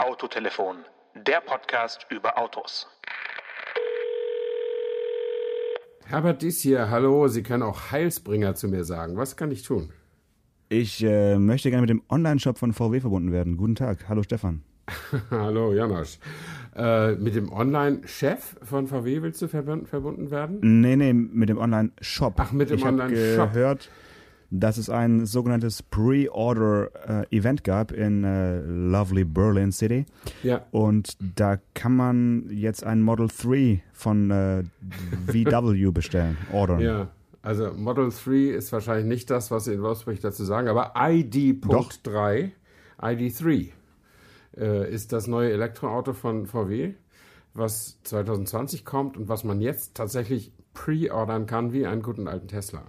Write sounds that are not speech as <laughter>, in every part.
Autotelefon, der Podcast über Autos. Herbert Dies hier, hallo. Sie können auch Heilsbringer zu mir sagen. Was kann ich tun? Ich äh, möchte gerne mit dem Online-Shop von VW verbunden werden. Guten Tag. Hallo Stefan. <laughs> hallo Janosch. Äh, mit dem Online-Chef von VW willst du verbunden, verbunden werden? Nee, nee, mit dem Online-Shop. Ach, mit dem ich Online-Shop. gehört, dass es ein sogenanntes Pre-Order-Event gab in äh, lovely Berlin City. Ja. Und da kann man jetzt ein Model 3 von äh, VW bestellen, <laughs> ordern. Ja. Also Model 3 ist wahrscheinlich nicht das, was Sie in Wolfsburg dazu sagen, aber ID.3, ID3 äh, ist das neue Elektroauto von VW, was 2020 kommt und was man jetzt tatsächlich pre-ordern kann wie einen guten alten Tesla.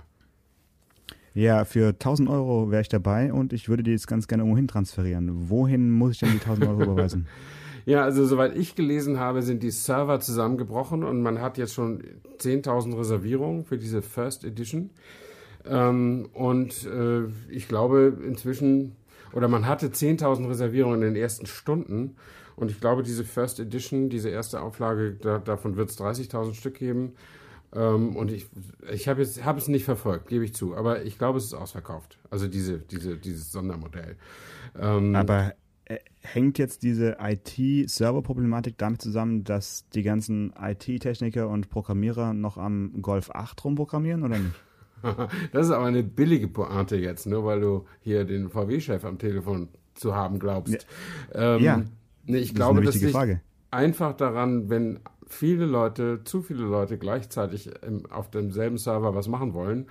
Ja, für 1000 Euro wäre ich dabei und ich würde die jetzt ganz gerne irgendwo transferieren. Wohin muss ich denn die 1000 Euro überweisen? <laughs> Ja, also soweit ich gelesen habe, sind die Server zusammengebrochen und man hat jetzt schon 10.000 Reservierungen für diese First Edition. Ähm, und äh, ich glaube inzwischen, oder man hatte 10.000 Reservierungen in den ersten Stunden. Und ich glaube, diese First Edition, diese erste Auflage, da, davon wird es 30.000 Stück geben. Ähm, und ich, ich habe hab es nicht verfolgt, gebe ich zu. Aber ich glaube, es ist ausverkauft. Also diese, diese, dieses Sondermodell. Ähm, Aber äh, hängt jetzt diese IT-Server-Problematik damit zusammen, dass die ganzen IT-Techniker und Programmierer noch am Golf 8 rumprogrammieren oder nicht? <laughs> das ist aber eine billige Pointe jetzt, nur weil du hier den VW-Chef am Telefon zu haben glaubst. Ja. Ähm, ja. Nee, ich das glaube, das liegt Frage. einfach daran, wenn viele Leute, zu viele Leute gleichzeitig im, auf demselben Server was machen wollen,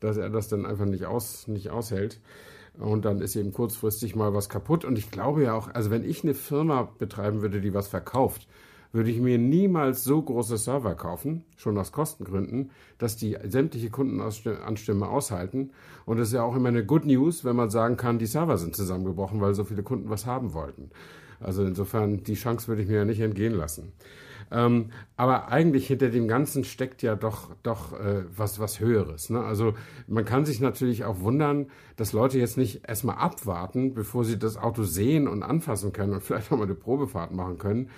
dass er das dann einfach nicht, aus, nicht aushält. Und dann ist eben kurzfristig mal was kaputt. Und ich glaube ja auch, also wenn ich eine Firma betreiben würde, die was verkauft, würde ich mir niemals so große Server kaufen, schon aus Kostengründen, dass die sämtliche Kundenanstimme aushalten. Und es ist ja auch immer eine Good News, wenn man sagen kann, die Server sind zusammengebrochen, weil so viele Kunden was haben wollten. Also insofern, die Chance würde ich mir ja nicht entgehen lassen. Ähm, aber eigentlich hinter dem Ganzen steckt ja doch, doch äh, was, was Höheres. Ne? Also man kann sich natürlich auch wundern, dass Leute jetzt nicht erstmal abwarten, bevor sie das Auto sehen und anfassen können und <laughs> vielleicht auch mal eine Probefahrt machen können.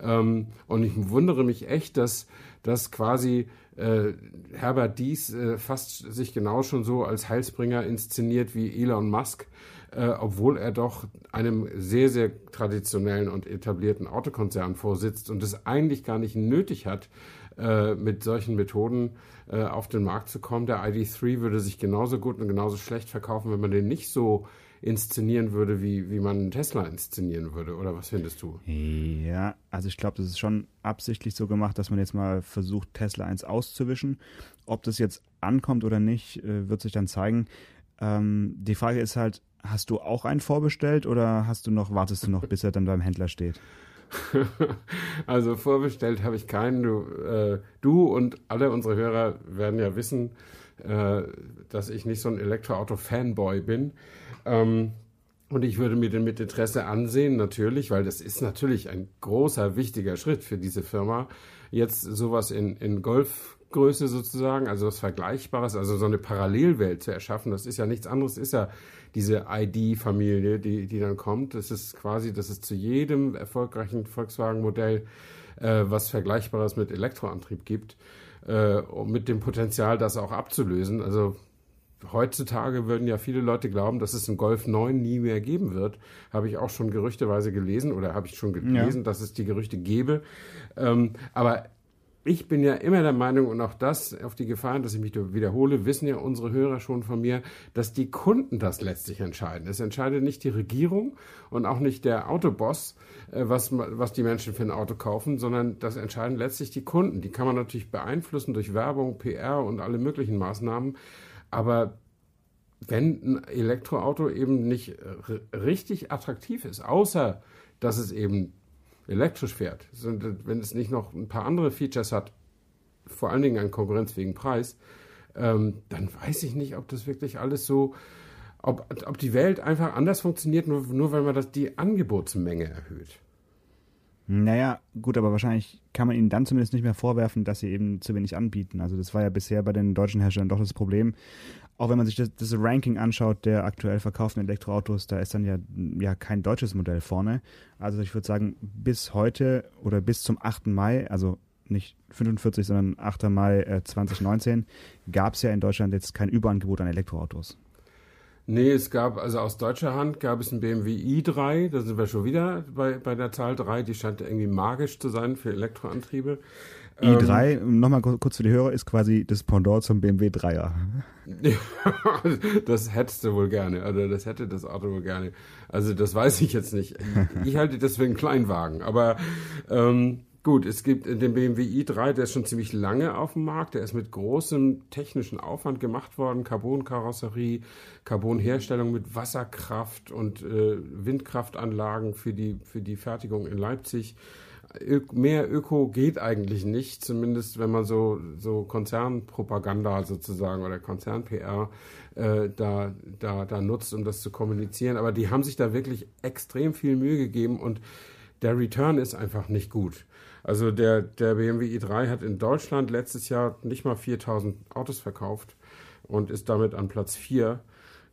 Ähm, und ich wundere mich echt, dass, dass quasi äh, Herbert Dies äh, fast sich genau schon so als Heilsbringer inszeniert wie Elon Musk äh, obwohl er doch einem sehr, sehr traditionellen und etablierten Autokonzern vorsitzt und es eigentlich gar nicht nötig hat, äh, mit solchen Methoden äh, auf den Markt zu kommen. Der ID3 würde sich genauso gut und genauso schlecht verkaufen, wenn man den nicht so inszenieren würde, wie, wie man Tesla inszenieren würde. Oder was findest du? Ja, also ich glaube, das ist schon absichtlich so gemacht, dass man jetzt mal versucht, Tesla 1 auszuwischen. Ob das jetzt ankommt oder nicht, äh, wird sich dann zeigen. Ähm, die Frage ist halt, Hast du auch einen vorbestellt oder hast du noch, wartest du noch, bis er dann beim Händler steht? <laughs> also vorbestellt habe ich keinen. Du, äh, du und alle unsere Hörer werden ja wissen, äh, dass ich nicht so ein Elektroauto-Fanboy bin. Ähm, und ich würde mir den mit Interesse ansehen, natürlich, weil das ist natürlich ein großer, wichtiger Schritt für diese Firma, jetzt sowas in, in Golfgröße sozusagen, also was Vergleichbares, also so eine Parallelwelt zu erschaffen. Das ist ja nichts anderes, ist ja diese ID-Familie, die, die dann kommt. Das ist quasi, dass es zu jedem erfolgreichen Volkswagen-Modell äh, was Vergleichbares mit Elektroantrieb gibt, äh, mit dem Potenzial, das auch abzulösen. Also heutzutage würden ja viele Leute glauben, dass es einen Golf 9 nie mehr geben wird. Habe ich auch schon gerüchteweise gelesen oder habe ich schon gelesen, ja. dass es die Gerüchte gäbe. Ähm, aber ich bin ja immer der Meinung, und auch das auf die Gefahren, dass ich mich wiederhole, wissen ja unsere Hörer schon von mir, dass die Kunden das letztlich entscheiden. Es entscheidet nicht die Regierung und auch nicht der Autoboss, äh, was, was die Menschen für ein Auto kaufen, sondern das entscheiden letztlich die Kunden. Die kann man natürlich beeinflussen durch Werbung, PR und alle möglichen Maßnahmen. Aber wenn ein Elektroauto eben nicht richtig attraktiv ist, außer dass es eben elektrisch fährt, wenn es nicht noch ein paar andere Features hat, vor allen Dingen einen konkurrenzfähigen Preis, ähm, dann weiß ich nicht, ob das wirklich alles so, ob, ob die Welt einfach anders funktioniert, nur, nur weil man das, die Angebotsmenge erhöht. Naja, gut, aber wahrscheinlich kann man ihnen dann zumindest nicht mehr vorwerfen, dass sie eben zu wenig anbieten. Also das war ja bisher bei den deutschen Herstellern doch das Problem. Auch wenn man sich das, das Ranking anschaut der aktuell verkauften Elektroautos, da ist dann ja, ja kein deutsches Modell vorne. Also ich würde sagen, bis heute oder bis zum 8. Mai, also nicht 45, sondern 8. Mai äh, 2019, gab es ja in Deutschland jetzt kein Überangebot an Elektroautos. Nee, es gab, also aus deutscher Hand gab es ein BMW i3, da sind wir schon wieder bei, bei der Zahl 3, die scheint irgendwie magisch zu sein für Elektroantriebe. i3, ähm, nochmal kurz für die Hörer, ist quasi das Pendant zum BMW 3er. <laughs> das hättest du wohl gerne, also das hätte das Auto wohl gerne. Also das weiß ich jetzt nicht. Ich halte das für einen Kleinwagen, aber ähm, Gut, es gibt den BMW i3, der ist schon ziemlich lange auf dem Markt. Der ist mit großem technischen Aufwand gemacht worden. Carbon-Karosserie, Carbon-Herstellung mit Wasserkraft und äh, Windkraftanlagen für die, für die Fertigung in Leipzig. Ö mehr Öko geht eigentlich nicht, zumindest wenn man so, so Konzernpropaganda sozusagen oder Konzern-PR äh, da, da, da nutzt, um das zu kommunizieren. Aber die haben sich da wirklich extrem viel Mühe gegeben und der Return ist einfach nicht gut. Also der, der BMW i3 hat in Deutschland letztes Jahr nicht mal 4000 Autos verkauft und ist damit an Platz 4.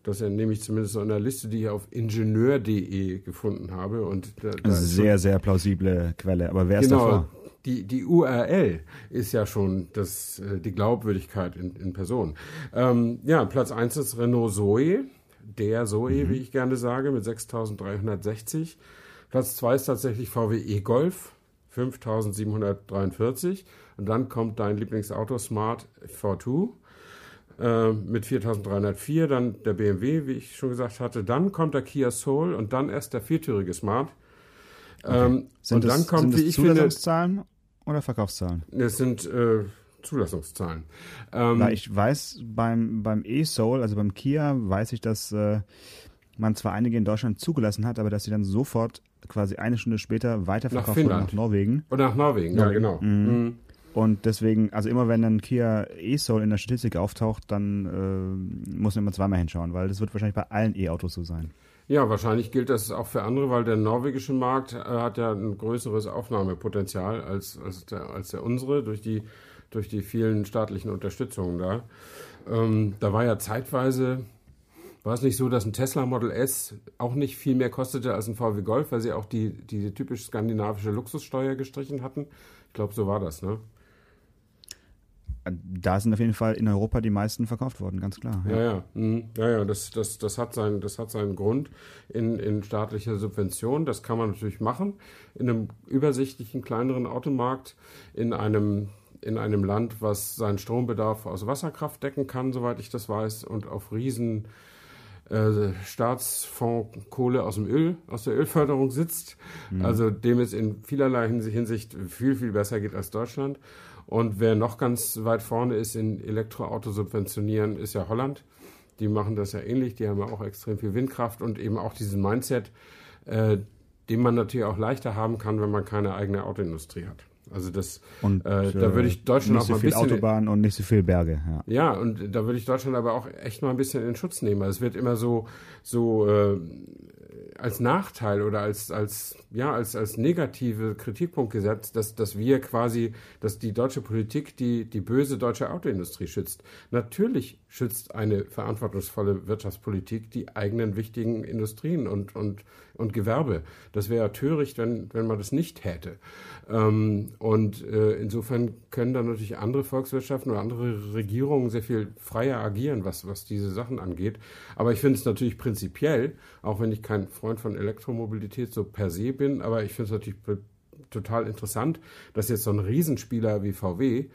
Das nehme ich zumindest so in der Liste, die ich auf ingenieur.de gefunden habe. Und da, da sehr, sehr plausible Quelle. Aber wer ist genau, davor? Die, die URL ist ja schon das, äh, die Glaubwürdigkeit in, in Person. Ähm, ja, Platz 1 ist Renault Zoe, der Zoe, mhm. wie ich gerne sage, mit 6360. Platz 2 ist tatsächlich VW e-Golf 5743. Und dann kommt dein Lieblingsauto Smart V2 äh, mit 4304. Dann der BMW, wie ich schon gesagt hatte. Dann kommt der Kia Soul und dann erst der viertürige Smart. Okay. Ähm, und das, dann kommt, wie ich Zulassungszahlen finde, oder Verkaufszahlen? Das sind äh, Zulassungszahlen. Ähm, Weil ich weiß, beim, beim E-Soul, also beim Kia, weiß ich, dass äh, man zwar einige in Deutschland zugelassen hat, aber dass sie dann sofort quasi eine Stunde später weiterverkauft nach nach Norwegen. Oder nach Norwegen, ja genau. Mhm. Mhm. Und deswegen, also immer wenn ein Kia E-Soul in der Statistik auftaucht, dann äh, muss man immer zweimal hinschauen, weil das wird wahrscheinlich bei allen E-Autos so sein. Ja, wahrscheinlich gilt das auch für andere, weil der norwegische Markt äh, hat ja ein größeres Aufnahmepotenzial als, als, der, als der unsere durch die, durch die vielen staatlichen Unterstützungen da. Ähm, da war ja zeitweise war es nicht so, dass ein Tesla Model S auch nicht viel mehr kostete als ein VW Golf, weil sie auch die, die typisch skandinavische Luxussteuer gestrichen hatten? Ich glaube, so war das, ne? Da sind auf jeden Fall in Europa die meisten verkauft worden, ganz klar. Ja, ja, ja, mhm. ja, ja das, das, das, hat seinen, das hat seinen Grund in, in staatlicher Subvention. Das kann man natürlich machen. In einem übersichtlichen, kleineren Automarkt, in einem, in einem Land, was seinen Strombedarf aus Wasserkraft decken kann, soweit ich das weiß, und auf riesen äh, Staatsfonds Kohle aus dem Öl, aus der Ölförderung sitzt. Mhm. Also dem es in vielerlei Hinsicht viel, viel besser geht als Deutschland. Und wer noch ganz weit vorne ist in Elektroauto subventionieren, ist ja Holland. Die machen das ja ähnlich. Die haben ja auch extrem viel Windkraft und eben auch diesen Mindset, äh, den man natürlich auch leichter haben kann, wenn man keine eigene Autoindustrie hat. Also das, und, äh, da würde ich Deutschland nicht auch mal ein bisschen Autobahn und nicht so viel Berge. Ja. ja, und da würde ich Deutschland aber auch echt mal ein bisschen in Schutz nehmen. Also es wird immer so so äh, als Nachteil oder als, als, ja, als, als negative Kritikpunkt gesetzt, dass, dass wir quasi, dass die deutsche Politik die, die böse deutsche Autoindustrie schützt. Natürlich schützt eine verantwortungsvolle Wirtschaftspolitik die eigenen wichtigen Industrien und, und, und Gewerbe. Das wäre töricht, wenn, wenn man das nicht hätte. Ähm, und äh, insofern können dann natürlich andere Volkswirtschaften oder andere Regierungen sehr viel freier agieren, was, was diese Sachen angeht. Aber ich finde es natürlich prinzipiell, auch wenn ich kein Freund von Elektromobilität so per se bin, aber ich finde es natürlich total interessant, dass jetzt so ein Riesenspieler wie VW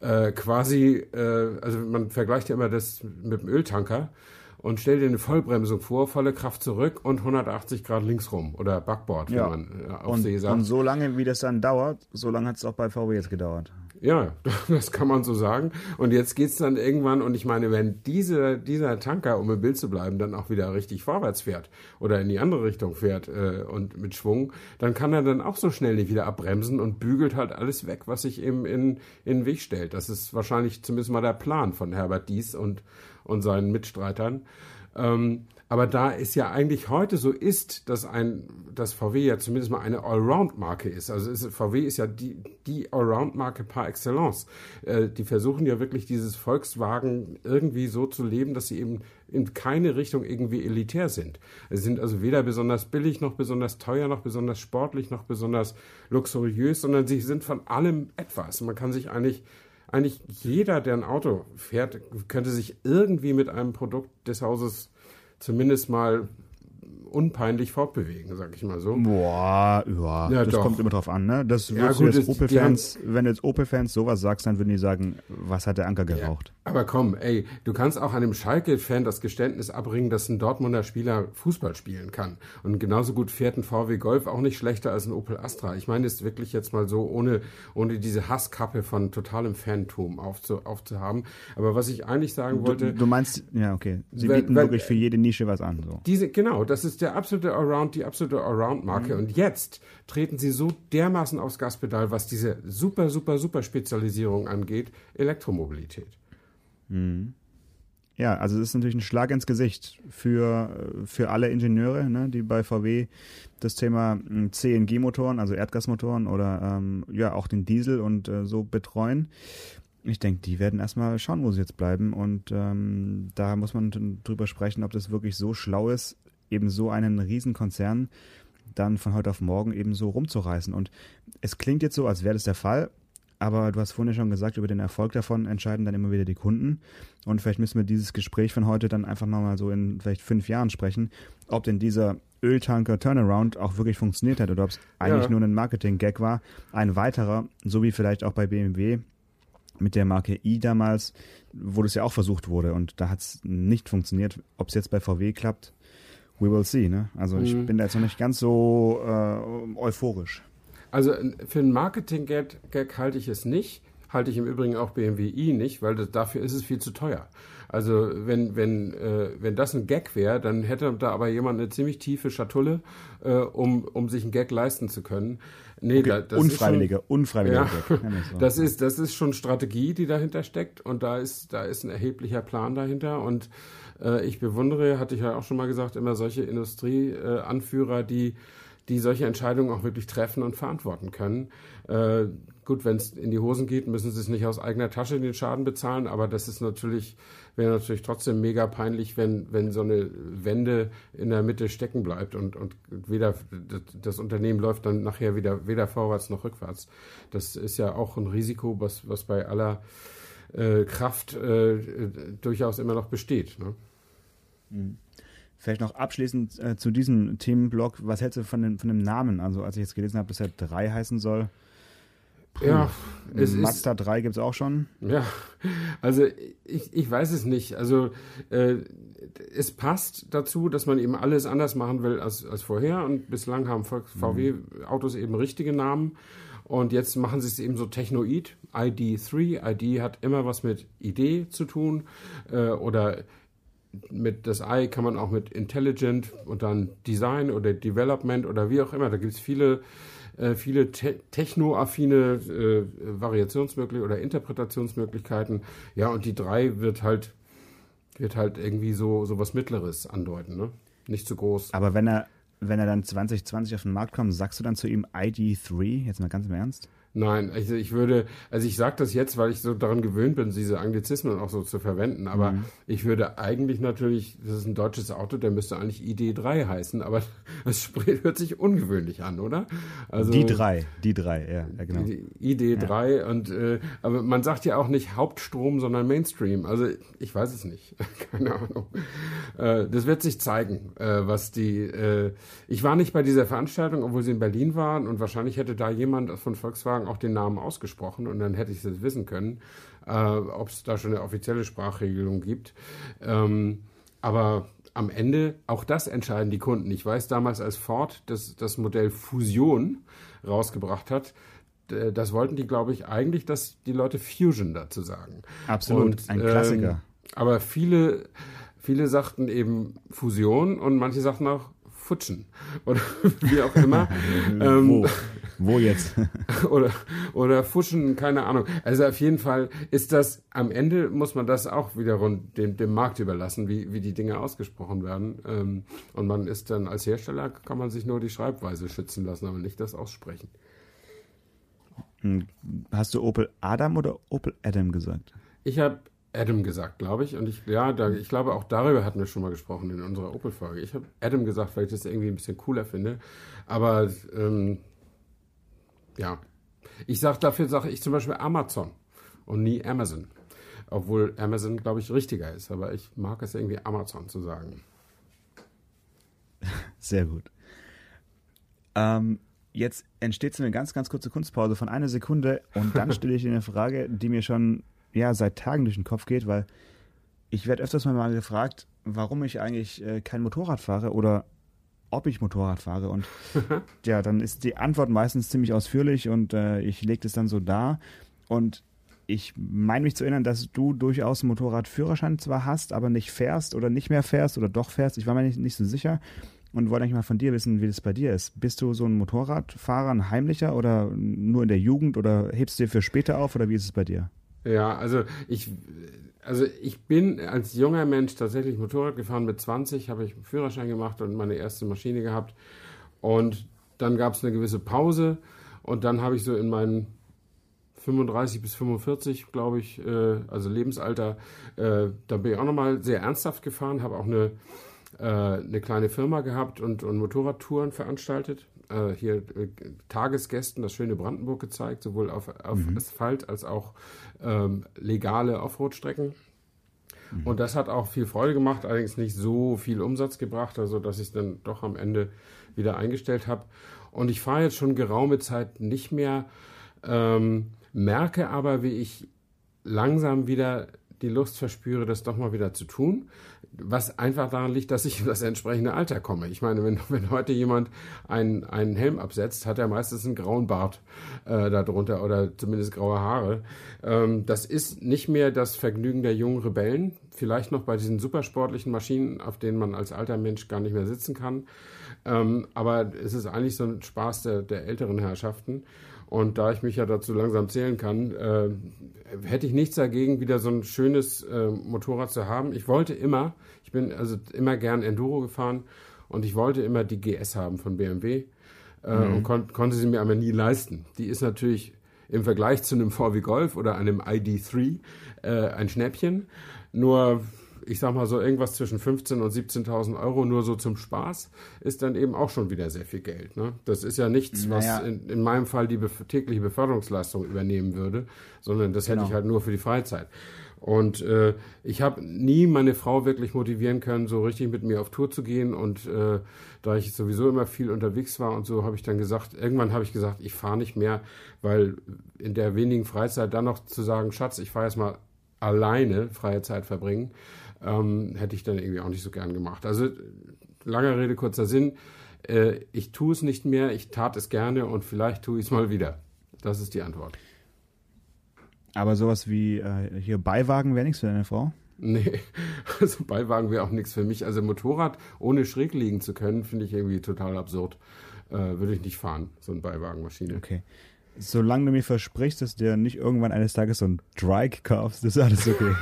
äh, quasi, äh, also man vergleicht ja immer das mit dem Öltanker und stell dir eine Vollbremsung vor, volle Kraft zurück und 180 Grad links rum oder Backboard, ja. wenn man äh, auf und, See sagt. Und so lange, wie das dann dauert, so lange hat es auch bei VW jetzt gedauert. Ja, <laughs> das kann man so sagen. Und jetzt geht's dann irgendwann, und ich meine, wenn diese, dieser Tanker, um im Bild zu bleiben, dann auch wieder richtig vorwärts fährt oder in die andere Richtung fährt äh, und mit Schwung, dann kann er dann auch so schnell nicht wieder abbremsen und bügelt halt alles weg, was sich eben in, in den Weg stellt. Das ist wahrscheinlich zumindest mal der Plan von Herbert Dies und, und seinen Mitstreitern. Ähm, aber da es ja eigentlich heute so ist, dass ein, dass VW ja zumindest mal eine Allround-Marke ist. Also ist, VW ist ja die, die Allround-Marke par excellence. Äh, die versuchen ja wirklich dieses Volkswagen irgendwie so zu leben, dass sie eben in keine Richtung irgendwie elitär sind. Sie sind also weder besonders billig, noch besonders teuer, noch besonders sportlich, noch besonders luxuriös, sondern sie sind von allem etwas. Man kann sich eigentlich eigentlich jeder, der ein Auto fährt, könnte sich irgendwie mit einem Produkt des Hauses zumindest mal unpeinlich fortbewegen, sag ich mal so. Boah, ja, ja das doch. kommt immer drauf an, ne? Das ja, gut, jetzt Opel-Fans, wenn du jetzt Opel-Fans sowas sagst, dann würden die sagen, was hat der Anker geraucht? Ja, aber komm, ey, du kannst auch einem Schalke-Fan das Geständnis abbringen, dass ein Dortmunder Spieler Fußball spielen kann. Und genauso gut fährt ein VW Golf auch nicht schlechter als ein Opel Astra. Ich meine es wirklich jetzt mal so, ohne, ohne diese Hasskappe von totalem Fantum aufzu, aufzuhaben. Aber was ich eigentlich sagen wollte. Du, du meinst, ja, okay. Sie wenn, bieten wenn, wirklich für jede Nische was an. So. Diese, genau, das ist der absolute Around, die absolute Around-Marke. Mhm. Und jetzt treten sie so dermaßen aufs Gaspedal, was diese super, super, super Spezialisierung angeht, Elektromobilität. Mhm. Ja, also es ist natürlich ein Schlag ins Gesicht für, für alle Ingenieure, ne, die bei VW das Thema hm, CNG-Motoren, also Erdgasmotoren oder ähm, ja auch den Diesel und äh, so betreuen. Ich denke, die werden erstmal schauen, wo sie jetzt bleiben. Und ähm, da muss man drüber sprechen, ob das wirklich so schlau ist, eben so einen Riesenkonzern dann von heute auf morgen eben so rumzureißen. Und es klingt jetzt so, als wäre das der Fall, aber du hast vorhin schon gesagt, über den Erfolg davon entscheiden dann immer wieder die Kunden. Und vielleicht müssen wir dieses Gespräch von heute dann einfach nochmal so in vielleicht fünf Jahren sprechen, ob denn dieser Öltanker-Turnaround auch wirklich funktioniert hat oder ob es eigentlich ja. nur ein Marketing-Gag war. Ein weiterer, so wie vielleicht auch bei BMW mit der Marke i damals, wo das ja auch versucht wurde und da hat es nicht funktioniert. Ob es jetzt bei VW klappt, we will see. Ne? Also mhm. ich bin da jetzt noch nicht ganz so äh, euphorisch. Also für einen Marketing-Gag halte ich es nicht. Halte ich im Übrigen auch BMW i nicht, weil das, dafür ist es viel zu teuer. Also wenn, wenn, äh, wenn das ein Gag wäre, dann hätte da aber jemand eine ziemlich tiefe Schatulle, äh, um, um sich einen Gag leisten zu können. Nee, okay, da, das unfreiwillige, ist schon, unfreiwillige ja, Gag. Das ist, das ist schon Strategie, die dahinter steckt und da ist, da ist ein erheblicher Plan dahinter und äh, ich bewundere, hatte ich ja auch schon mal gesagt, immer solche Industrieanführer, die die solche Entscheidungen auch wirklich treffen und verantworten können. Äh, gut, wenn es in die Hosen geht, müssen sie es nicht aus eigener Tasche den Schaden bezahlen, aber das ist natürlich, wäre natürlich trotzdem mega peinlich, wenn, wenn so eine Wende in der Mitte stecken bleibt und, und weder das Unternehmen läuft dann nachher wieder weder vorwärts noch rückwärts. Das ist ja auch ein Risiko, was, was bei aller äh, Kraft äh, durchaus immer noch besteht. Ne? Mhm. Vielleicht noch abschließend äh, zu diesem Themenblock. Was hältst du von dem, von dem Namen? Also, als ich jetzt gelesen habe, dass er 3 heißen soll. Puh, ja, es Mazda 3 gibt es auch schon. Ja, also ich, ich weiß es nicht. Also äh, es passt dazu, dass man eben alles anders machen will als, als vorher. Und bislang haben VW-Autos eben richtige Namen. Und jetzt machen sie es eben so technoid. ID3. ID hat immer was mit Idee zu tun. Äh, oder mit das I kann man auch mit Intelligent und dann Design oder Development oder wie auch immer. Da gibt es viele, äh, viele te technoaffine äh, Variationsmöglichkeiten oder Interpretationsmöglichkeiten. Ja, und die 3 wird halt, wird halt irgendwie so, so was Mittleres andeuten, ne? Nicht zu groß. Aber wenn er, wenn er dann 2020 auf den Markt kommt, sagst du dann zu ihm ID3? Jetzt mal ganz im Ernst? Nein, also ich würde, also ich sage das jetzt, weil ich so daran gewöhnt bin, diese Anglizismen auch so zu verwenden, aber mhm. ich würde eigentlich natürlich, das ist ein deutsches Auto, der müsste eigentlich ID3 heißen, aber <laughs> das hört sich ungewöhnlich an, oder? Also, die drei, die drei, ja, ja genau. ID3 ja. und, äh, aber man sagt ja auch nicht Hauptstrom, sondern Mainstream, also ich weiß es nicht, <laughs> keine Ahnung. Äh, das wird sich zeigen, äh, was die, äh, ich war nicht bei dieser Veranstaltung, obwohl sie in Berlin waren und wahrscheinlich hätte da jemand von Volkswagen Fragen auch den Namen ausgesprochen und dann hätte ich es wissen können, äh, ob es da schon eine offizielle Sprachregelung gibt. Ähm, aber am Ende, auch das entscheiden die Kunden. Ich weiß damals, als Ford das, das Modell Fusion rausgebracht hat, das wollten die, glaube ich, eigentlich, dass die Leute Fusion dazu sagen. Absolut, und, ein Klassiker. Ähm, aber viele, viele sagten eben Fusion und manche sagten auch futschen oder <laughs> wie auch immer. <laughs> Wo? Wo jetzt? <laughs> oder, oder fuschen, keine Ahnung. Also auf jeden Fall ist das, am Ende muss man das auch wiederum dem, dem Markt überlassen, wie, wie die Dinge ausgesprochen werden. Ähm, und man ist dann als Hersteller, kann man sich nur die Schreibweise schützen lassen, aber nicht das Aussprechen. Hm, hast du Opel Adam oder Opel Adam gesagt? Ich habe Adam gesagt, glaube ich. Und ich, ja, da, ich glaube, auch darüber hatten wir schon mal gesprochen in unserer Opel-Folge. Ich habe Adam gesagt, weil ich das irgendwie ein bisschen cooler finde. Aber ähm, ja, ich sage dafür sage ich zum Beispiel Amazon und nie Amazon. Obwohl Amazon, glaube ich, richtiger ist. Aber ich mag es irgendwie Amazon zu sagen. <laughs> Sehr gut. Ähm, jetzt entsteht so eine ganz, ganz kurze Kunstpause von einer Sekunde und dann <laughs> stelle ich dir eine Frage, die mir schon ja, seit Tagen durch den Kopf geht, weil ich werde öfters mal gefragt, warum ich eigentlich äh, kein Motorrad fahre oder ob ich Motorrad fahre. Und <laughs> ja, dann ist die Antwort meistens ziemlich ausführlich und äh, ich lege das dann so dar. Und ich meine mich zu erinnern, dass du durchaus einen Motorradführerschein zwar hast, aber nicht fährst oder nicht mehr fährst oder doch fährst. Ich war mir nicht, nicht so sicher und wollte eigentlich mal von dir wissen, wie das bei dir ist. Bist du so ein Motorradfahrer, ein heimlicher oder nur in der Jugend oder hebst du dir für später auf oder wie ist es bei dir? Ja, also ich, also ich bin als junger Mensch tatsächlich Motorrad gefahren. Mit 20 habe ich einen Führerschein gemacht und meine erste Maschine gehabt. Und dann gab es eine gewisse Pause und dann habe ich so in meinen 35 bis 45, glaube ich, äh, also Lebensalter, äh, da bin ich auch nochmal sehr ernsthaft gefahren, habe auch eine, äh, eine kleine Firma gehabt und, und Motorradtouren veranstaltet äh, hier äh, Tagesgästen das schöne Brandenburg gezeigt, sowohl auf, auf mhm. Asphalt als auch ähm, legale Offroad-Strecken. Mhm. Und das hat auch viel Freude gemacht, allerdings nicht so viel Umsatz gebracht, also dass ich es dann doch am Ende wieder eingestellt habe. Und ich fahre jetzt schon geraume Zeit nicht mehr, ähm, merke aber, wie ich langsam wieder die Lust verspüre, das doch mal wieder zu tun. Was einfach daran liegt, dass ich in das entsprechende Alter komme. Ich meine, wenn, wenn heute jemand einen, einen Helm absetzt, hat er meistens einen grauen Bart äh, darunter oder zumindest graue Haare. Ähm, das ist nicht mehr das Vergnügen der jungen Rebellen. Vielleicht noch bei diesen supersportlichen Maschinen, auf denen man als alter Mensch gar nicht mehr sitzen kann. Ähm, aber es ist eigentlich so ein Spaß der, der älteren Herrschaften. Und da ich mich ja dazu langsam zählen kann, äh, hätte ich nichts dagegen, wieder so ein schönes äh, Motorrad zu haben. Ich wollte immer, ich bin also immer gern Enduro gefahren und ich wollte immer die GS haben von BMW äh, mhm. und kon konnte sie mir aber nie leisten. Die ist natürlich im Vergleich zu einem VW Golf oder einem ID3 äh, ein Schnäppchen. Nur ich sag mal so irgendwas zwischen 15.000 und 17.000 Euro nur so zum Spaß, ist dann eben auch schon wieder sehr viel Geld. Ne? Das ist ja nichts, naja. was in, in, meinem Fall die bef tägliche Beförderungsleistung übernehmen würde, sondern das genau. hätte ich halt nur für die Freizeit. Und äh, ich habe nie meine Frau wirklich motivieren können, so richtig mit mir auf Tour zu gehen. Und äh, da ich sowieso immer viel unterwegs war und so, habe ich dann gesagt, irgendwann habe ich gesagt, ich fahre nicht mehr, weil in der wenigen Freizeit dann noch zu sagen, Schatz, ich fahre jetzt mal alleine freie Zeit verbringen, ähm, hätte ich dann irgendwie auch nicht so gern gemacht. Also langer Rede, kurzer Sinn. Äh, ich tue es nicht mehr, ich tat es gerne und vielleicht tue ich es mal wieder. Das ist die Antwort. Aber sowas wie äh, hier Beiwagen wäre nichts für deine Frau? Nee, <laughs> also Beiwagen wäre auch nichts für mich. Also Motorrad ohne schräg liegen zu können, finde ich irgendwie total absurd. Äh, würde ich nicht fahren, so eine Beiwagenmaschine. Okay. Solange du mir versprichst, dass du dir nicht irgendwann eines Tages so ein Trike kaufst, ist alles okay.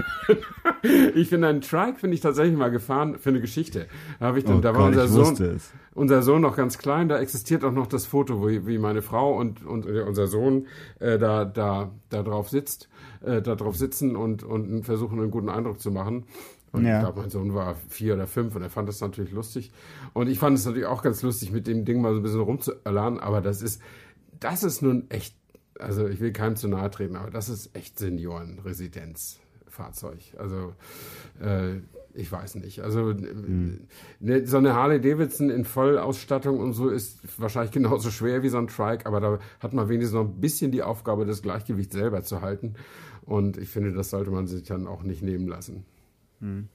<laughs> ich finde einen Trike finde ich tatsächlich mal gefahren für eine Geschichte. Da habe ich dann, oh da war Gott, unser Sohn, unser Sohn noch ganz klein. Da existiert auch noch das Foto, wo wie meine Frau und und unser Sohn äh, da da da drauf sitzt, äh, da drauf sitzen und und versuchen einen guten Eindruck zu machen. Und ja. ich glaube, mein Sohn war vier oder fünf und er fand das natürlich lustig. Und ich fand es natürlich auch ganz lustig, mit dem Ding mal so ein bisschen rumzuerlernen. Aber das ist, das ist nun echt, also ich will keinem zu nahe treten, aber das ist echt Seniorenresidenzfahrzeug. Also äh, ich weiß nicht. Also mhm. ne, so eine Harley Davidson in Vollausstattung und so ist wahrscheinlich <laughs> genauso schwer wie so ein Trike, aber da hat man wenigstens noch ein bisschen die Aufgabe, das Gleichgewicht selber zu halten. Und ich finde, das sollte man sich dann auch nicht nehmen lassen. Mhm.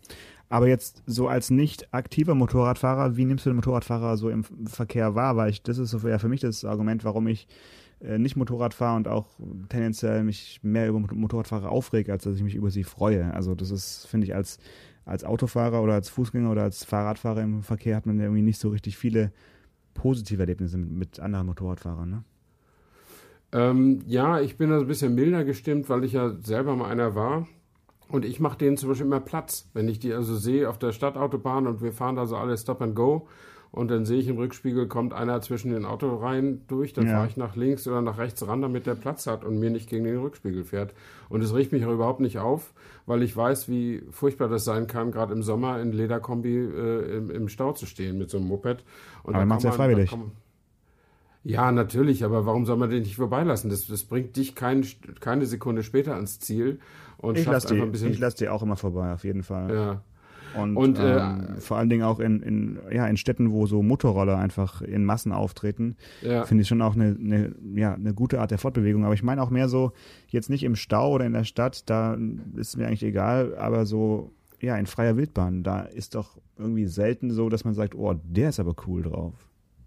Aber jetzt so als nicht aktiver Motorradfahrer, wie nimmst du den Motorradfahrer so im Verkehr wahr? Weil ich, das ist so für mich das Argument, warum ich äh, nicht Motorrad fahre und auch tendenziell mich mehr über Motorradfahrer aufrege, als dass ich mich über sie freue. Also das ist, finde ich, als als Autofahrer oder als Fußgänger oder als Fahrradfahrer im Verkehr hat man ja irgendwie nicht so richtig viele positive Erlebnisse mit, mit anderen Motorradfahrern, ne? Ähm, ja, ich bin da so ein bisschen milder gestimmt, weil ich ja selber mal einer war. Und ich mache denen zum Beispiel immer Platz. Wenn ich die also sehe auf der Stadtautobahn und wir fahren da so alle Stop and Go und dann sehe ich im Rückspiegel, kommt einer zwischen den Autoreihen durch, dann ja. fahre ich nach links oder nach rechts ran, damit der Platz hat und mir nicht gegen den Rückspiegel fährt. Und es riecht mich auch überhaupt nicht auf, weil ich weiß, wie furchtbar das sein kann, gerade im Sommer in Lederkombi äh, im, im, Stau zu stehen mit so einem Moped. Und aber macht ja freiwillig. Ja, natürlich, aber warum soll man den nicht vorbeilassen? Das, das bringt dich kein, keine Sekunde später ans Ziel und ich lasse die, ein bisschen. Ich lasse die auch immer vorbei, auf jeden Fall. Ja. Und, und äh, ähm, vor allen Dingen auch in, in, ja, in Städten, wo so Motorroller einfach in Massen auftreten, ja. finde ich schon auch eine, eine, ja, eine gute Art der Fortbewegung. Aber ich meine auch mehr so, jetzt nicht im Stau oder in der Stadt, da ist mir eigentlich egal, aber so, ja, in freier Wildbahn, da ist doch irgendwie selten so, dass man sagt, oh, der ist aber cool drauf.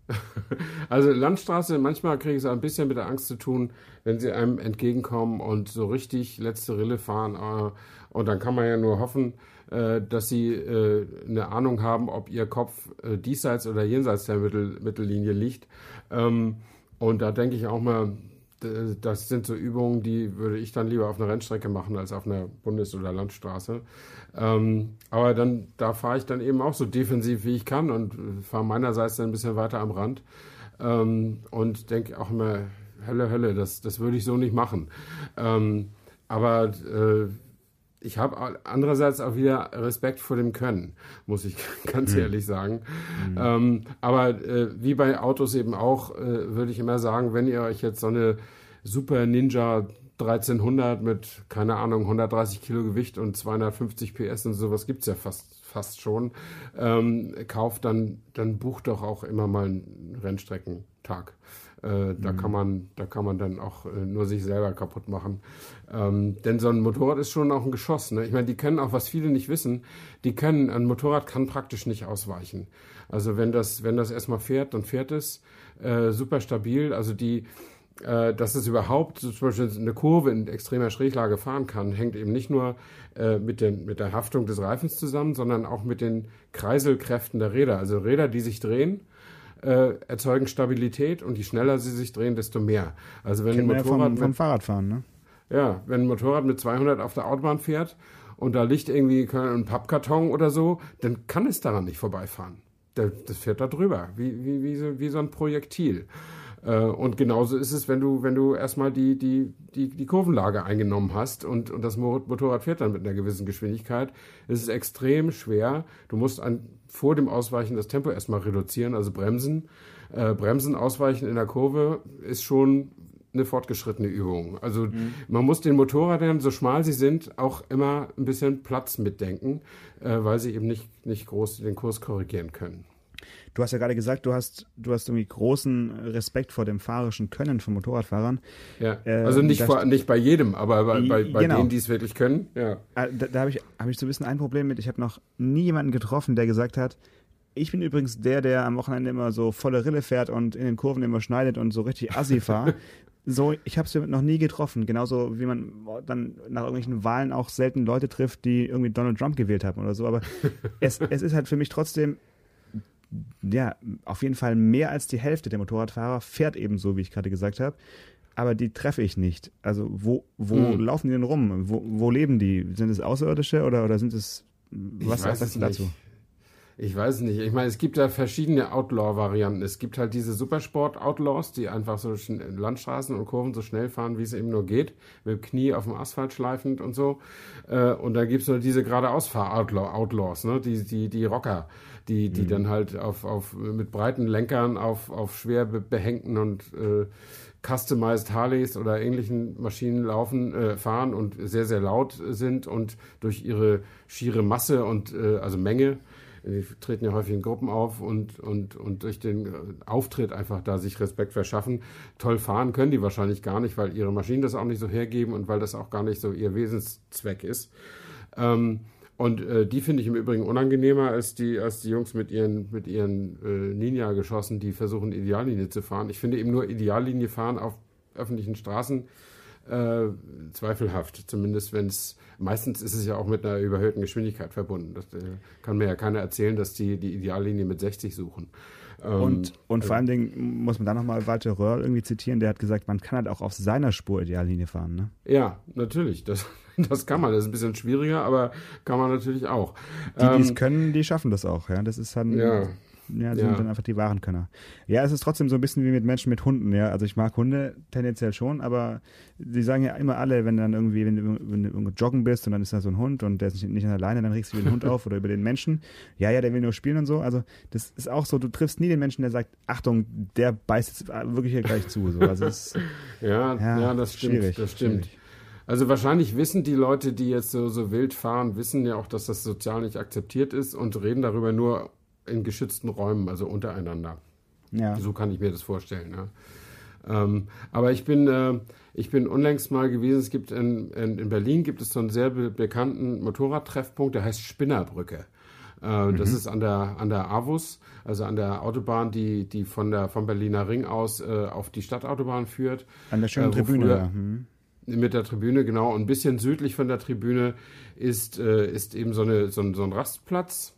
<laughs> Also Landstraße, manchmal kriege ich es ein bisschen mit der Angst zu tun, wenn sie einem entgegenkommen und so richtig letzte Rille fahren. Äh, und dann kann man ja nur hoffen, äh, dass sie äh, eine Ahnung haben, ob ihr Kopf diesseits oder jenseits der Mittel, Mittellinie liegt. Ähm, und da denke ich auch mal, das sind so Übungen, die würde ich dann lieber auf einer Rennstrecke machen als auf einer Bundes- oder Landstraße. Ähm, aber dann, da fahre ich dann eben auch so defensiv, wie ich kann und fahre meinerseits dann ein bisschen weiter am Rand ähm, und denke auch immer, Hölle, Hölle, das, das würde ich so nicht machen. Ähm, aber äh, ich habe andererseits auch wieder Respekt vor dem Können, muss ich <laughs> ganz mhm. ehrlich sagen. Mhm. Ähm, aber äh, wie bei Autos eben auch, äh, würde ich immer sagen, wenn ihr euch jetzt so eine Super Ninja 1300 mit, keine Ahnung, 130 Kilo Gewicht und 250 PS und sowas gibt es ja fast, fast schon, ähm, kauft, dann, dann bucht doch auch immer mal einen Rennstreckentag. Äh, da, mhm. kann man, da kann man dann auch äh, nur sich selber kaputt machen. Ähm, denn so ein Motorrad ist schon auch ein Geschoss. Ne? Ich meine, die können auch, was viele nicht wissen, die können, ein Motorrad kann praktisch nicht ausweichen. Also wenn das, wenn das erstmal fährt, dann fährt es äh, super stabil. Also die, äh, dass es überhaupt zum Beispiel eine Kurve in extremer Schräglage fahren kann, hängt eben nicht nur äh, mit, den, mit der Haftung des Reifens zusammen, sondern auch mit den Kreiselkräften der Räder. Also Räder, die sich drehen äh, erzeugen Stabilität und je schneller sie sich drehen, desto mehr. Also wenn ein Motorrad vom, vom Fahrradfahren, ne? Ja, wenn ein Motorrad mit 200 auf der Autobahn fährt und da liegt irgendwie ein Pappkarton oder so, dann kann es daran nicht vorbeifahren. Das fährt da drüber, wie, wie, wie, so, wie so ein Projektil. Äh, und genauso ist es, wenn du, wenn du erstmal die, die, die, die Kurvenlage eingenommen hast und, und das Motorrad fährt dann mit einer gewissen Geschwindigkeit. Es ist extrem schwer. Du musst an, vor dem Ausweichen das Tempo erstmal reduzieren, also bremsen. Äh, bremsen, ausweichen in der Kurve ist schon eine fortgeschrittene Übung. Also mhm. man muss den Motorrädern, so schmal sie sind, auch immer ein bisschen Platz mitdenken, äh, weil sie eben nicht, nicht groß den Kurs korrigieren können. Du hast ja gerade gesagt, du hast, du hast irgendwie großen Respekt vor dem fahrerischen Können von Motorradfahrern. Ja, äh, also nicht, vor, nicht bei jedem, aber bei, bei, bei genau. denen, die es wirklich können. Ja. Äh, da, da habe ich, hab ich so ein bisschen ein Problem mit. Ich habe noch nie jemanden getroffen, der gesagt hat, ich bin übrigens der, der am Wochenende immer so volle Rille fährt und in den Kurven immer schneidet und so richtig assi fahrt. <laughs> so, ich habe es noch nie getroffen. Genauso wie man dann nach irgendwelchen Wahlen auch selten Leute trifft, die irgendwie Donald Trump gewählt haben oder so. Aber <laughs> es, es ist halt für mich trotzdem ja, auf jeden Fall mehr als die Hälfte der Motorradfahrer fährt eben so, wie ich gerade gesagt habe. Aber die treffe ich nicht. Also wo, wo hm. laufen die denn rum? Wo, wo leben die? Sind es Außerirdische oder, oder sind es was sagst du dazu? Ich weiß nicht. Ich meine, es gibt da verschiedene Outlaw-Varianten. Es gibt halt diese Supersport-Outlaws, die einfach so Landstraßen und Kurven so schnell fahren, wie es eben nur geht, mit dem Knie auf dem Asphalt schleifend und so. Äh, und da gibt es nur diese geradeausfahr-Outlaws, ne? die, die, die Rocker die, die mhm. dann halt auf, auf, mit breiten Lenkern auf, auf schwer behängten und äh, customized Harleys oder ähnlichen Maschinen laufen, äh, fahren und sehr, sehr laut sind und durch ihre schiere Masse und äh, also Menge, die treten ja häufig in Gruppen auf und, und, und durch den Auftritt einfach da sich Respekt verschaffen. Toll fahren können die wahrscheinlich gar nicht, weil ihre Maschinen das auch nicht so hergeben und weil das auch gar nicht so ihr Wesenszweck ist. Ähm, und äh, die finde ich im Übrigen unangenehmer als die, als die Jungs mit ihren, mit ihren äh, Ninja-Geschossen, die versuchen, Ideallinie zu fahren. Ich finde eben nur Ideallinie fahren auf öffentlichen Straßen äh, zweifelhaft. Zumindest wenn es, meistens ist es ja auch mit einer überhöhten Geschwindigkeit verbunden. Das äh, kann mir ja keiner erzählen, dass die die Ideallinie mit 60 suchen. Ähm, und, und vor allen Dingen muss man da nochmal Walter Röhrl irgendwie zitieren, der hat gesagt, man kann halt auch auf seiner Spur Ideallinie fahren, ne? Ja, natürlich. Das, <laughs> das kann man. Das ist ein bisschen schwieriger, aber kann man natürlich auch. Die, die es ähm, können, die schaffen das auch, ja. Das ist dann. Ja. Ja, sind ja. dann einfach die wahren Könner. Ja, es ist trotzdem so ein bisschen wie mit Menschen mit Hunden, ja. Also ich mag Hunde tendenziell schon, aber die sagen ja immer alle, wenn dann irgendwie, wenn du, wenn du joggen bist und dann ist da so ein Hund und der ist nicht, nicht alleine, dann regst du über den Hund auf oder über den Menschen. Ja, ja, der will nur spielen und so. Also das ist auch so, du triffst nie den Menschen, der sagt, Achtung, der beißt jetzt wirklich hier gleich zu. So. Also ist, <laughs> ja, ja, ja, das stimmt. Das stimmt. Schwierig. Also wahrscheinlich wissen die Leute, die jetzt so, so wild fahren, wissen ja auch, dass das sozial nicht akzeptiert ist und reden darüber nur in geschützten Räumen, also untereinander. Ja. So kann ich mir das vorstellen. Ja. Ähm, aber ich bin, äh, ich bin unlängst mal gewesen, es gibt in, in, in Berlin gibt es so einen sehr be bekannten Motorradtreffpunkt, der heißt Spinnerbrücke. Äh, mhm. Das ist an der, an der Avus, also an der Autobahn, die, die von der, vom Berliner Ring aus äh, auf die Stadtautobahn führt. An der schönen äh, Tribüne. Früher, mhm. Mit der Tribüne, genau. Und ein bisschen südlich von der Tribüne ist, äh, ist eben so, eine, so, ein, so ein Rastplatz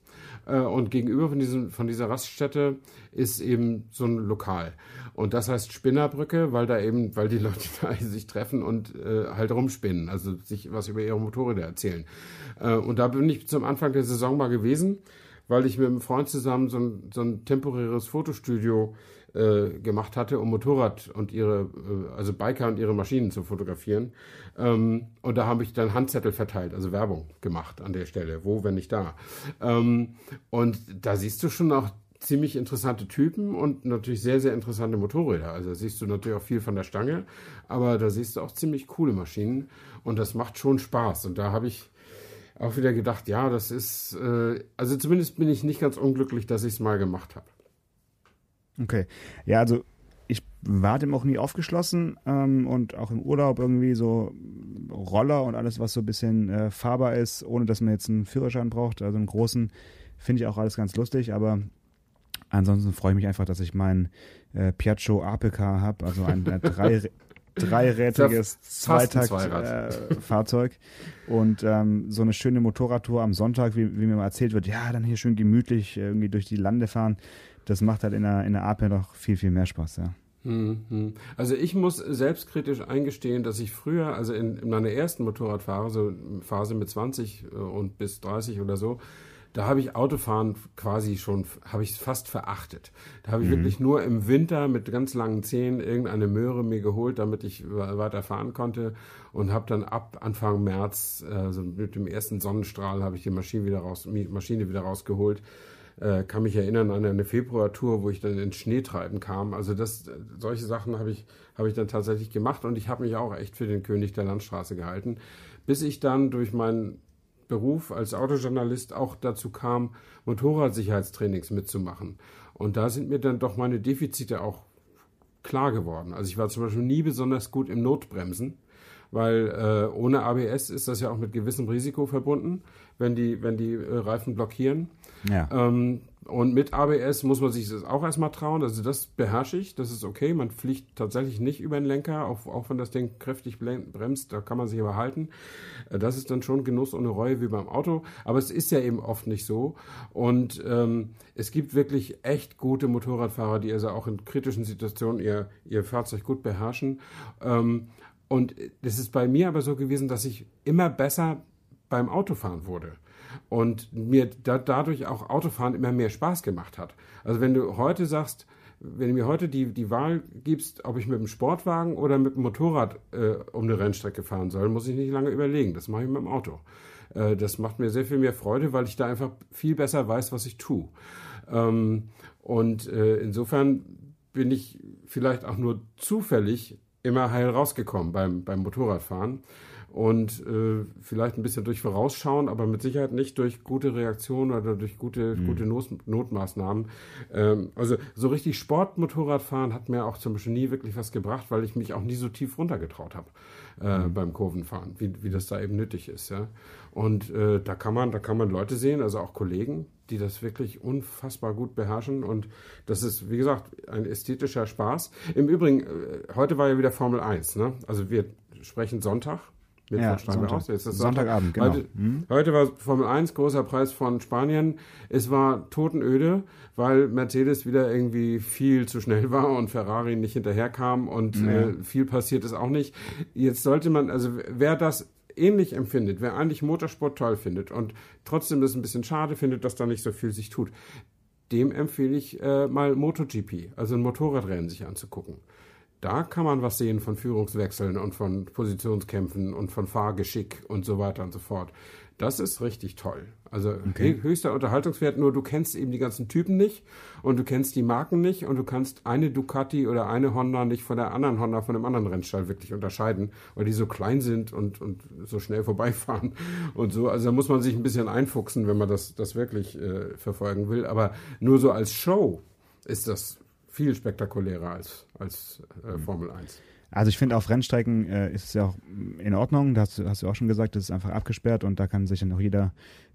und gegenüber von, diesem, von dieser Raststätte ist eben so ein Lokal. Und das heißt Spinnerbrücke, weil da eben, weil die Leute <laughs> da sich treffen und äh, halt rumspinnen, also sich was über ihre Motorräder erzählen. Äh, und da bin ich zum Anfang der Saison mal gewesen, weil ich mit einem Freund zusammen so ein, so ein temporäres Fotostudio äh, gemacht hatte, um Motorrad und ihre, äh, also Biker und ihre Maschinen zu fotografieren. Ähm, und da habe ich dann Handzettel verteilt, also Werbung gemacht an der Stelle. Wo, wenn nicht da? Ähm, und da siehst du schon auch ziemlich interessante Typen und natürlich sehr, sehr interessante Motorräder. Also da siehst du natürlich auch viel von der Stange, aber da siehst du auch ziemlich coole Maschinen und das macht schon Spaß. Und da habe ich auch wieder gedacht, ja, das ist, äh, also zumindest bin ich nicht ganz unglücklich, dass ich es mal gemacht habe. Okay. Ja, also ich war dem auch nie aufgeschlossen ähm, und auch im Urlaub irgendwie so Roller und alles, was so ein bisschen äh, fahrbar ist, ohne dass man jetzt einen Führerschein braucht. Also einen großen finde ich auch alles ganz lustig, aber ansonsten freue ich mich einfach, dass ich mein äh, Piaggio APK habe, also ein äh, drei, dreirädriges <laughs> Zweitakt-Fahrzeug. Äh, und ähm, so eine schöne Motorradtour am Sonntag, wie, wie mir mal erzählt wird, ja, dann hier schön gemütlich irgendwie durch die Lande fahren das macht halt in der, in der AP noch viel, viel mehr Spaß, ja. Mhm. Also ich muss selbstkritisch eingestehen, dass ich früher, also in, in meiner ersten Motorradphase, so Phase mit 20 äh, und bis 30 oder so, da habe ich Autofahren quasi schon, habe ich fast verachtet. Da habe ich mhm. wirklich nur im Winter mit ganz langen Zähnen irgendeine Möhre mir geholt, damit ich weiter fahren konnte und habe dann ab Anfang März, also mit dem ersten Sonnenstrahl, habe ich die Maschine wieder raus, Maschine wieder rausgeholt äh, kann mich erinnern an eine Februartour, wo ich dann ins Schneetreiben kam. Also das, solche Sachen habe ich, habe ich dann tatsächlich gemacht und ich habe mich auch echt für den König der Landstraße gehalten, bis ich dann durch meinen Beruf als Autojournalist auch dazu kam, Motorradsicherheitstrainings mitzumachen. Und da sind mir dann doch meine Defizite auch klar geworden. Also ich war zum Beispiel nie besonders gut im Notbremsen weil äh, ohne ABS ist das ja auch mit gewissem Risiko verbunden, wenn die, wenn die äh, Reifen blockieren. Ja. Ähm, und mit ABS muss man sich das auch erstmal trauen. Also das beherrsche ich, das ist okay. Man fliegt tatsächlich nicht über den Lenker, auch, auch wenn das Ding kräftig bremst, da kann man sich aber halten. Äh, das ist dann schon Genuss ohne Reue wie beim Auto. Aber es ist ja eben oft nicht so. Und ähm, es gibt wirklich echt gute Motorradfahrer, die also auch in kritischen Situationen ihr, ihr Fahrzeug gut beherrschen. Ähm, und es ist bei mir aber so gewesen, dass ich immer besser beim Autofahren wurde. Und mir da, dadurch auch Autofahren immer mehr Spaß gemacht hat. Also wenn du heute sagst, wenn du mir heute die, die Wahl gibst, ob ich mit dem Sportwagen oder mit dem Motorrad äh, um eine Rennstrecke fahren soll, muss ich nicht lange überlegen. Das mache ich mit dem Auto. Äh, das macht mir sehr viel mehr Freude, weil ich da einfach viel besser weiß, was ich tue. Ähm, und äh, insofern bin ich vielleicht auch nur zufällig immer heil rausgekommen beim, beim Motorradfahren. und äh, vielleicht ein bisschen durch Vorausschauen, aber mit Sicherheit nicht durch gute Reaktionen oder durch gute, mhm. gute Not Notmaßnahmen. Ähm, also so richtig Sportmotorradfahren hat mir auch zum Beispiel nie wirklich was gebracht, weil ich mich auch nie so tief runtergetraut habe äh, mhm. beim Kurvenfahren, wie, wie das da eben nötig ist. Ja? Und äh, da kann man, da kann man Leute sehen, also auch Kollegen, die das wirklich unfassbar gut beherrschen. Und das ist, wie gesagt, ein ästhetischer Spaß. Im Übrigen, äh, heute war ja wieder Formel 1. Ne? Also wir sprechen Sonntag. Ja, Sonntag. aus. Jetzt ist Sonntagabend, genau. Heute, mhm. heute, war Formel 1, großer Preis von Spanien. Es war totenöde, weil Mercedes wieder irgendwie viel zu schnell war und Ferrari nicht hinterherkam und ja. äh, viel passiert ist auch nicht. Jetzt sollte man, also wer das ähnlich empfindet, wer eigentlich Motorsport toll findet und trotzdem das ein bisschen schade findet, dass da nicht so viel sich tut, dem empfehle ich äh, mal MotoGP, also ein Motorradrennen sich anzugucken. Da kann man was sehen von Führungswechseln und von Positionskämpfen und von Fahrgeschick und so weiter und so fort. Das ist richtig toll. Also okay. höchster Unterhaltungswert, nur du kennst eben die ganzen Typen nicht und du kennst die Marken nicht und du kannst eine Ducati oder eine Honda nicht von der anderen Honda von dem anderen Rennstall wirklich unterscheiden, weil die so klein sind und, und so schnell <laughs> vorbeifahren und so. Also da muss man sich ein bisschen einfuchsen, wenn man das, das wirklich äh, verfolgen will. Aber nur so als Show ist das viel spektakulärer als, als äh, mhm. Formel 1. Also ich finde, auf Rennstrecken äh, ist es ja auch in Ordnung. Da hast, du auch schon gesagt, das ist einfach abgesperrt und da kann sich dann auch jeder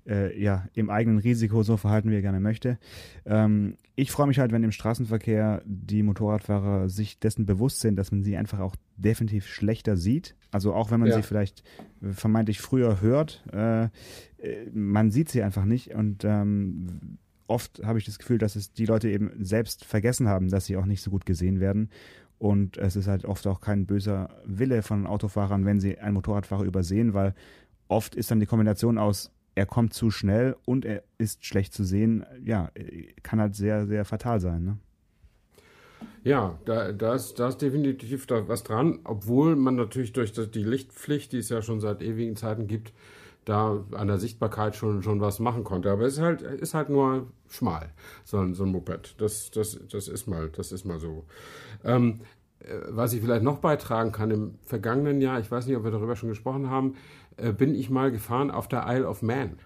äh, ja, im eigenen Risiko so verhalten, wie er gerne möchte. Ähm, ich freue mich halt, wenn im Straßenverkehr die Motorradfahrer sich dessen bewusst sind, dass man sie einfach auch definitiv schlechter sieht. Also auch wenn man ja. sie vielleicht vermeintlich früher hört, äh, äh man sieht sie einfach nicht und ähm, oft habe ich das Gefühl, dass es die Leute eben selbst vergessen haben, dass sie auch nicht so gut gesehen werden und es ist halt oft auch kein böser Wille von Autofahrern, wenn sie einen Motorradfahrer übersehen, weil oft ist dann die Kombination aus, er kommt zu schnell und er ist schlecht zu sehen, ja, kann halt sehr, sehr fatal sein. Ne? Ja, da, da, ist, da ist definitiv da was dran, obwohl man natürlich durch die Lichtpflicht, die es ja schon seit ewigen Zeiten gibt, da an der Sichtbarkeit schon, schon was machen konnte. Aber es ist halt, ist halt nur schmal, so, so ein Moped. Das, das, das, ist mal, das ist mal so. Ähm, äh, was ich vielleicht noch beitragen kann, im vergangenen Jahr, ich weiß nicht, ob wir darüber schon gesprochen haben, äh, bin ich mal gefahren auf der Isle of Man.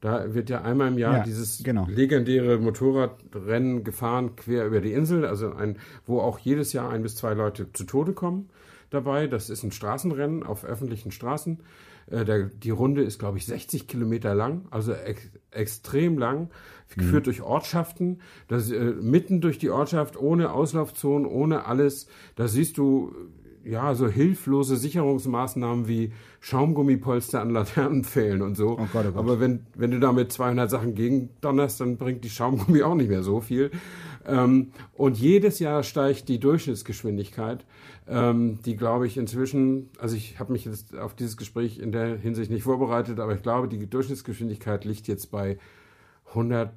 Da wird ja einmal im Jahr ja, dieses genau. legendäre Motorradrennen gefahren quer über die Insel, also ein, wo auch jedes Jahr ein bis zwei Leute zu Tode kommen dabei. Das ist ein Straßenrennen auf öffentlichen Straßen. Äh, der, die Runde ist, glaube ich, 60 Kilometer lang, also ex extrem lang, geführt mhm. durch Ortschaften, das, äh, mitten durch die Ortschaft, ohne Auslaufzonen, ohne alles. Da siehst du ja so hilflose Sicherungsmaßnahmen wie Schaumgummipolster an Laternenpfählen und so. Oh Gott, oh Gott. Aber wenn, wenn du da mit 200 Sachen gegendonnerst, dann bringt die Schaumgummi auch nicht mehr so viel. Ähm, und jedes Jahr steigt die Durchschnittsgeschwindigkeit, ähm, die glaube ich inzwischen, also ich habe mich jetzt auf dieses Gespräch in der Hinsicht nicht vorbereitet, aber ich glaube, die Durchschnittsgeschwindigkeit liegt jetzt bei 100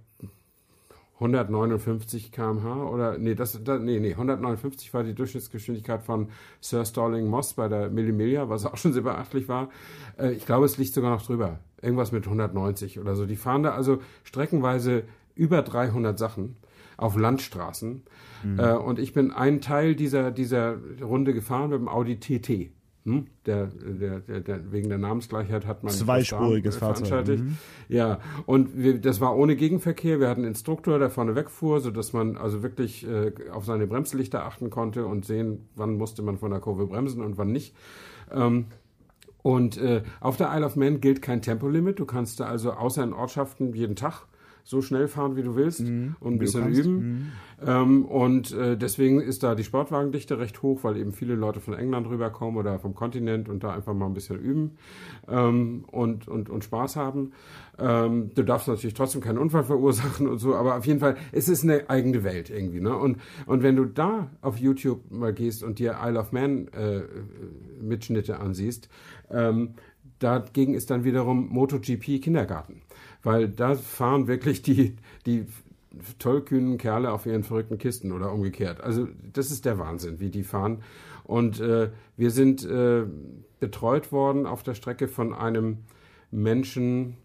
159 km/h oder nee, das, das, nee, nee, 159 war die Durchschnittsgeschwindigkeit von Sir Stalling Moss bei der Millimilia, was auch schon sehr beachtlich war. Äh, ich glaube, es liegt sogar noch drüber. Irgendwas mit 190 oder so. Die fahren da also streckenweise über 300 Sachen auf Landstraßen. Mhm. Äh, und ich bin einen Teil dieser, dieser Runde gefahren mit dem Audi TT. Hm? Der, der, der, der, wegen der Namensgleichheit hat man zweispuriges Fahrzeug. Mhm. Ja, und wir, das war ohne Gegenverkehr. Wir hatten einen Instruktor, der vorne wegfuhr, sodass man also wirklich äh, auf seine Bremslichter achten konnte und sehen, wann musste man von der Kurve bremsen und wann nicht. Ähm, und äh, auf der Isle of Man gilt kein Tempolimit. Du kannst da also außer in Ortschaften jeden Tag so schnell fahren, wie du willst mhm. und ein bisschen üben. Mhm. Ähm, und äh, deswegen ist da die Sportwagendichte recht hoch, weil eben viele Leute von England rüberkommen oder vom Kontinent und da einfach mal ein bisschen üben ähm, und, und, und Spaß haben. Ähm, du darfst natürlich trotzdem keinen Unfall verursachen und so, aber auf jeden Fall, es ist eine eigene Welt irgendwie. Ne? Und, und wenn du da auf YouTube mal gehst und dir Isle of Man äh, Mitschnitte ansiehst, ähm, dagegen ist dann wiederum MotoGP Kindergarten weil da fahren wirklich die, die tollkühnen Kerle auf ihren verrückten Kisten oder umgekehrt. Also das ist der Wahnsinn, wie die fahren. Und äh, wir sind äh, betreut worden auf der Strecke von einem Menschen,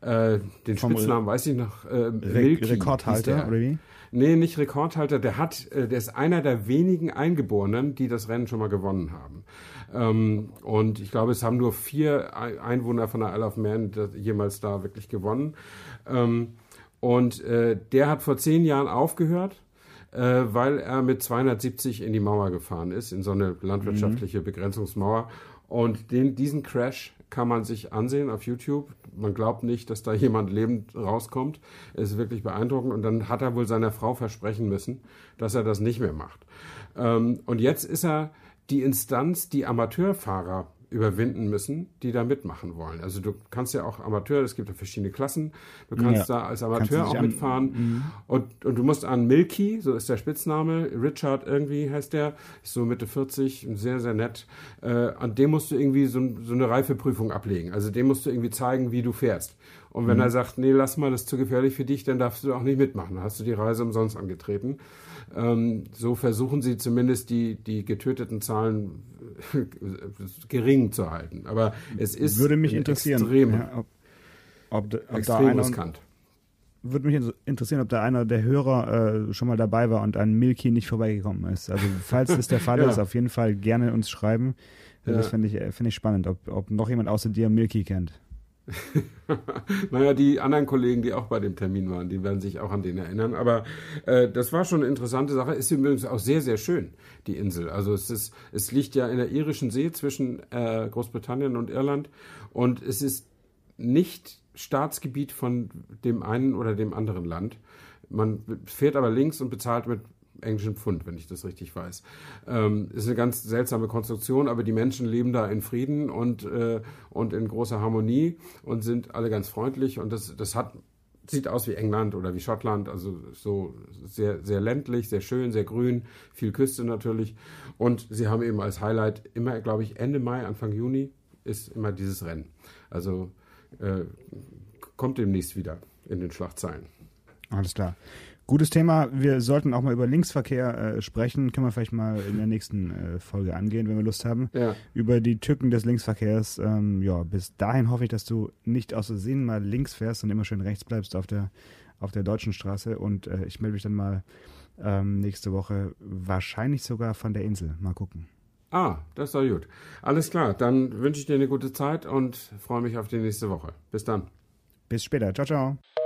äh, den Vom Spitznamen weiß ich noch. Äh, Milky Rekordhalter, der. oder wie? Nee, nicht Rekordhalter. Der hat, äh, der ist einer der wenigen Eingeborenen, die das Rennen schon mal gewonnen haben. Ähm, und ich glaube, es haben nur vier Ei- Einwohner von der Isle of Man jemals da wirklich gewonnen. Ähm, und äh, der hat vor zehn Jahren aufgehört, äh, weil er mit 270 in die Mauer gefahren ist, in so eine landwirtschaftliche Begrenzungsmauer. Und den, diesen Crash kann man sich ansehen auf YouTube. Man glaubt nicht, dass da jemand lebend rauskommt. Es ist wirklich beeindruckend. Und dann hat er wohl seiner Frau versprechen müssen, dass er das nicht mehr macht. Ähm, und jetzt ist er die Instanz, die Amateurfahrer überwinden müssen, die da mitmachen wollen. Also du kannst ja auch Amateur, es gibt ja verschiedene Klassen, du kannst Ja. da als Amateur auch mitfahren und, und du musst an Milky, so ist der Spitzname, Richard irgendwie heißt der, ist so Mitte 40, sehr, sehr nett, äh, an dem musst du irgendwie so, so eine Reifeprüfung ablegen. Also dem musst du irgendwie zeigen, wie du fährst. Und wenn er sagt, nee, lass mal, das ist zu gefährlich für dich, dann darfst du auch nicht mitmachen. Dann hast du die Reise umsonst angetreten. Ähm, so versuchen sie zumindest die, die getöteten Zahlen <laughs> gering zu halten. Aber es ist Würde mich interessieren, extrem, ja, ob, ob, da- ob da extrem einer, riskant. würde mich interessieren, ob da einer der Hörer äh, schon mal dabei war und an Milky nicht vorbeigekommen ist. Also falls das der Fall <laughs> Ja. ist, auf jeden Fall gerne uns schreiben. Äh, Das Ja. finde ich, äh, finde ich spannend, ob, ob noch jemand außer dir Milky kennt. <laughs> naja, die anderen Kollegen, die auch bei dem Termin waren, die werden sich auch an den erinnern. Aber äh, das war schon eine interessante Sache. Ist übrigens auch sehr, sehr schön, die Insel. Also es, ist, es liegt ja in der irischen See zwischen äh, Großbritannien und Irland. Und es ist nicht Staatsgebiet von dem einen oder dem anderen Land. Man fährt aber links und bezahlt mit englischen Pfund, wenn ich das richtig weiß. Ähm, ist eine ganz seltsame Konstruktion, aber die Menschen leben da in Frieden und, äh, und in großer Harmonie und sind alle ganz freundlich und das, das hat, sieht aus wie England oder wie Schottland, also so sehr, sehr ländlich, sehr schön, sehr grün, viel Küste natürlich und sie haben eben als Highlight immer, glaube ich, Ende Mai, Anfang Juni ist immer dieses Rennen. Also äh, kommt demnächst wieder in den Schlagzeilen. Alles klar. Gutes Thema. Wir sollten auch mal über Linksverkehr äh, sprechen. Können wir vielleicht mal in der nächsten äh, Folge angehen, wenn wir Lust haben. Ja. Über die Tücken des Linksverkehrs. Ähm, ja, bis dahin hoffe ich, dass du nicht aus Versehen mal links fährst und immer schön rechts bleibst auf der, auf der deutschen Straße. Und äh, ich melde mich dann mal ähm, nächste Woche wahrscheinlich sogar von der Insel. Mal gucken. Ah, das doch gut. Alles klar, dann wünsche ich dir eine gute Zeit und freue mich auf die nächste Woche. Bis dann. Bis später. Ciao, ciao.